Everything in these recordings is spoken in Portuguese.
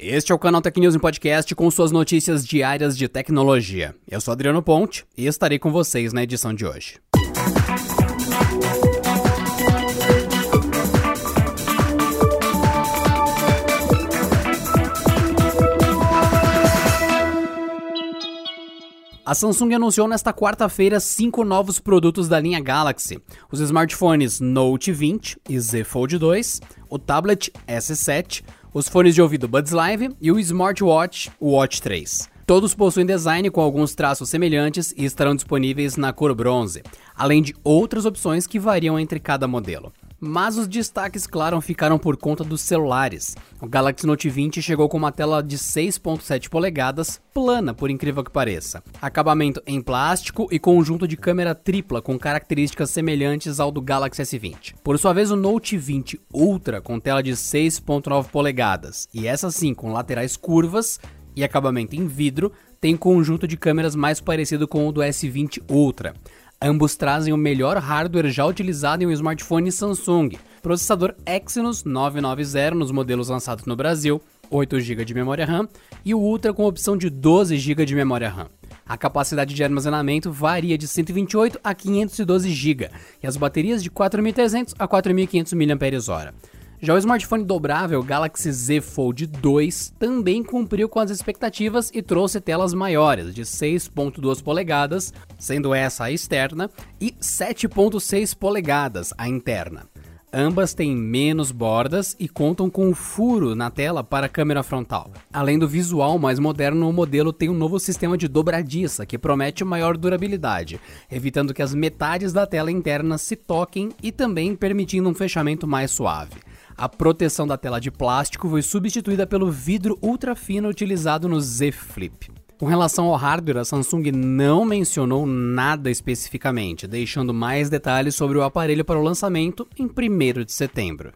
Este é o canal Tech News em Podcast com suas notícias diárias de tecnologia. Eu sou Adriano Ponte e estarei com vocês na edição de hoje. A Samsung anunciou nesta quarta-feira cinco novos produtos da linha Galaxy: os smartphones Note 20 e Z Fold 2, o tablet S7, os fones de ouvido Buds Live e o smartwatch Watch 3. Todos possuem design com alguns traços semelhantes e estarão disponíveis na cor bronze, além de outras opções que variam entre cada modelo. Mas os destaques, claro, ficaram por conta dos celulares. O Galaxy Note 20 chegou com uma tela de 6.7 polegadas, plana por incrível que pareça. Acabamento em plástico e conjunto de câmera tripla com características semelhantes ao do Galaxy S20. Por sua vez, o Note 20 Ultra com tela de 6.9 polegadas, e essa sim com laterais curvas e acabamento em vidro, tem conjunto de câmeras mais parecido com o do S20 Ultra. Ambos trazem o melhor hardware já utilizado em um smartphone Samsung, processador Exynos 990 nos modelos lançados no Brasil, 8 GB de memória RAM e o Ultra com opção de 12 GB de memória RAM. A capacidade de armazenamento varia de 128 a 512 GB e as baterias de 4.300 a 4.500 mAh. Já o smartphone dobrável Galaxy Z Fold 2 também cumpriu com as expectativas e trouxe telas maiores, de 6.2 polegadas, sendo essa a externa, e 7.6 polegadas, a interna. Ambas têm menos bordas e contam com um furo na tela para a câmera frontal. Além do visual mais moderno, o modelo tem um novo sistema de dobradiça que promete maior durabilidade, evitando que as metades da tela interna se toquem e também permitindo um fechamento mais suave. A proteção da tela de plástico foi substituída pelo vidro ultra fino utilizado no Z Flip. Com relação ao hardware, a Samsung não mencionou nada especificamente, deixando mais detalhes sobre o aparelho para o lançamento em 1 de setembro.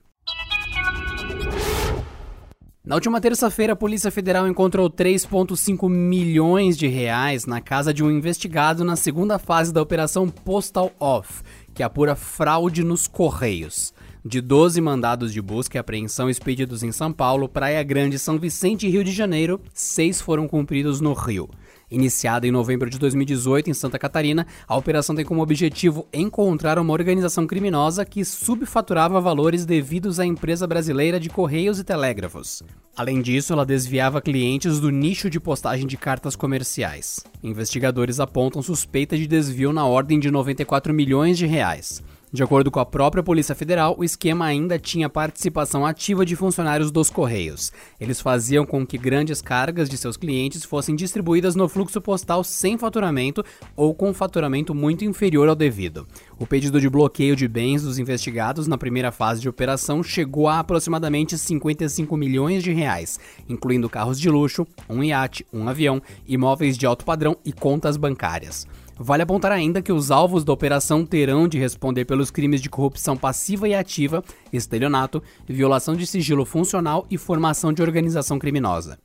Na última terça-feira, a Polícia Federal encontrou 3,5 milhões de reais na casa de um investigado na segunda fase da Operação Postal Off, que apura fraude nos Correios. De 12 mandados de busca e apreensão expedidos em São Paulo, Praia Grande, São Vicente e Rio de Janeiro, seis foram cumpridos no Rio. Iniciada em novembro de 2018 em Santa Catarina, a operação tem como objetivo encontrar uma organização criminosa que subfaturava valores devidos à empresa brasileira de Correios e Telégrafos. Além disso, ela desviava clientes do nicho de postagem de cartas comerciais. Investigadores apontam suspeita de desvio na ordem de 94 milhões de reais. De acordo com a própria Polícia Federal, o esquema ainda tinha participação ativa de funcionários dos Correios. Eles faziam com que grandes cargas de seus clientes fossem distribuídas no fluxo postal sem faturamento ou com faturamento muito inferior ao devido. O pedido de bloqueio de bens dos investigados na primeira fase de operação chegou a aproximadamente 55 milhões de reais, incluindo carros de luxo, um iate, um avião, imóveis de alto padrão e contas bancárias. Vale apontar ainda que os alvos da operação terão de responder pelos crimes de corrupção passiva e ativa, estelionato, violação de sigilo funcional e formação de organização criminosa.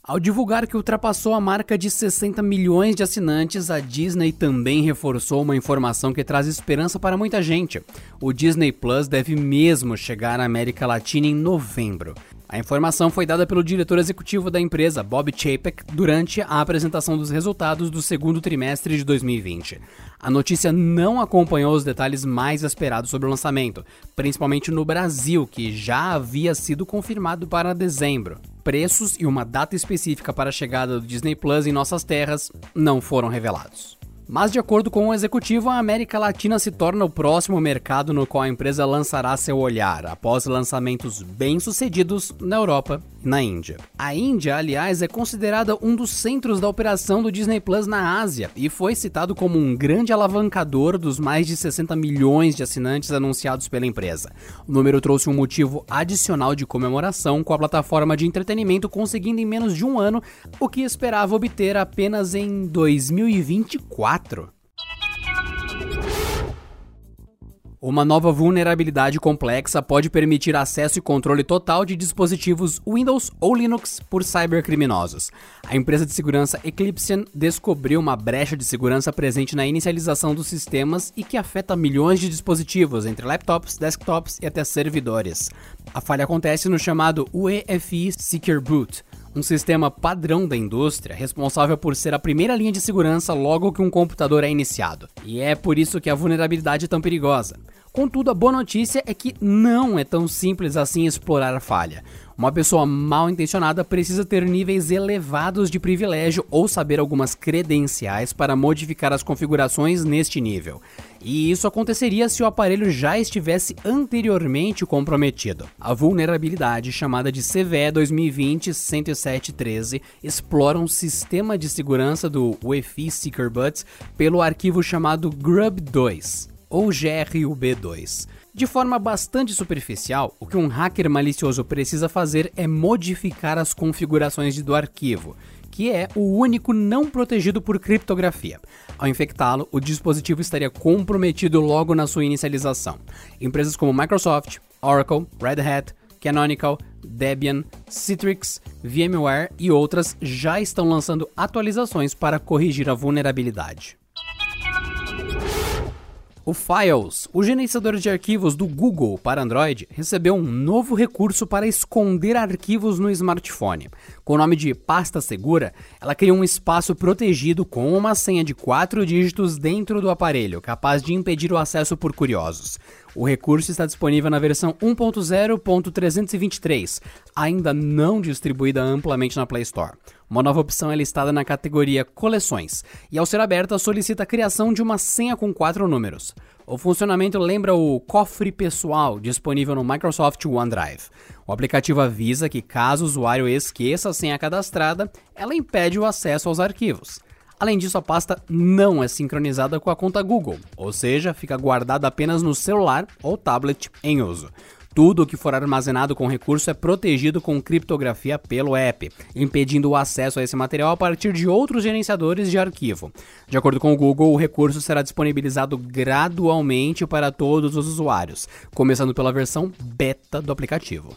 Ao divulgar que ultrapassou a marca de 60 milhões de assinantes, a Disney também reforçou uma informação que traz esperança para muita gente. O Disney Plus deve mesmo chegar à América Latina em novembro. A informação foi dada pelo diretor executivo da empresa, Bob Chapek, durante a apresentação dos resultados do segundo trimestre de 2020. A notícia não acompanhou os detalhes mais esperados sobre o lançamento, principalmente no Brasil, que já havia sido confirmado para dezembro. Preços e uma data específica para a chegada do Disney Plus em nossas terras não foram revelados. Mas, de acordo com o executivo, a América Latina se torna o próximo mercado no qual a empresa lançará seu olhar, após lançamentos bem-sucedidos na Europa na Índia. A Índia, aliás, é considerada um dos centros da operação do Disney Plus na Ásia e foi citado como um grande alavancador dos mais de 60 milhões de assinantes anunciados pela empresa. O número trouxe um motivo adicional de comemoração, com a plataforma de entretenimento conseguindo em menos de um ano o que esperava obter apenas em 2024. Uma nova vulnerabilidade complexa pode permitir acesso e controle total de dispositivos Windows ou Linux por cybercriminosos. A empresa de segurança Eclipsian descobriu uma brecha de segurança presente na inicialização dos sistemas e que afeta milhões de dispositivos, entre laptops, desktops e até servidores. A falha acontece no chamado UEFI Secure Boot, um sistema padrão da indústria responsável por ser a primeira linha de segurança logo que um computador é iniciado. E é por isso que a vulnerabilidade é tão perigosa. Contudo, a boa notícia é que não é tão simples assim explorar a falha. Uma pessoa mal intencionada precisa ter níveis elevados de privilégio ou saber algumas credenciais para modificar as configurações neste nível. E isso aconteceria se o aparelho já estivesse anteriormente comprometido. A vulnerabilidade, chamada de CVE 2020-10713, explora um sistema de segurança do UEFI Seeker Butts pelo arquivo chamado GRUB2 ou GRUB2. De forma bastante superficial, o que um hacker malicioso precisa fazer é modificar as configurações do arquivo, que é o único não protegido por criptografia. Ao infectá-lo, o dispositivo estaria comprometido logo na sua inicialização. Empresas como Microsoft, Oracle, Red Hat, Canonical, Debian, Citrix, VMware e outras já estão lançando atualizações para corrigir a vulnerabilidade. O Files, o gerenciador de arquivos do Google para Android, recebeu um novo recurso para esconder arquivos no smartphone. Com o nome de Pasta Segura, ela criou um espaço protegido com uma senha de quatro dígitos dentro do aparelho, capaz de impedir o acesso por curiosos. O recurso está disponível na versão 1.0.323, ainda não distribuída amplamente na Play Store. Uma nova opção é listada na categoria Coleções, e ao ser aberta solicita a criação de uma senha com quatro números. O funcionamento lembra o cofre pessoal disponível no Microsoft OneDrive. O aplicativo avisa que caso o usuário esqueça a senha cadastrada, ela impede o acesso aos arquivos. Além disso, a pasta não é sincronizada com a conta Google, ou seja, fica guardada apenas no celular ou tablet em uso. Tudo o que for armazenado com recurso é protegido com criptografia pelo app, impedindo o acesso a esse material a partir de outros gerenciadores de arquivo. De acordo com o Google, o recurso será disponibilizado gradualmente para todos os usuários, começando pela versão beta do aplicativo.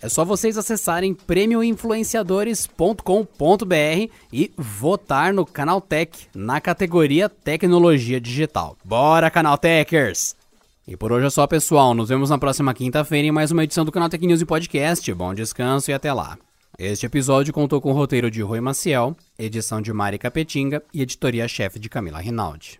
É só vocês acessarem prêmioinfluenciadores.com.br e votar no Canaltech na categoria Tecnologia Digital. Bora, Canaltechers! E por hoje é só, pessoal. Nos vemos na próxima quinta-feira em mais uma edição do Canaltech News e Podcast. Bom descanso e até lá. Este episódio contou com o roteiro de Rui Maciel, edição de Mari Capetinga e editoria-chefe de Camila Rinaldi.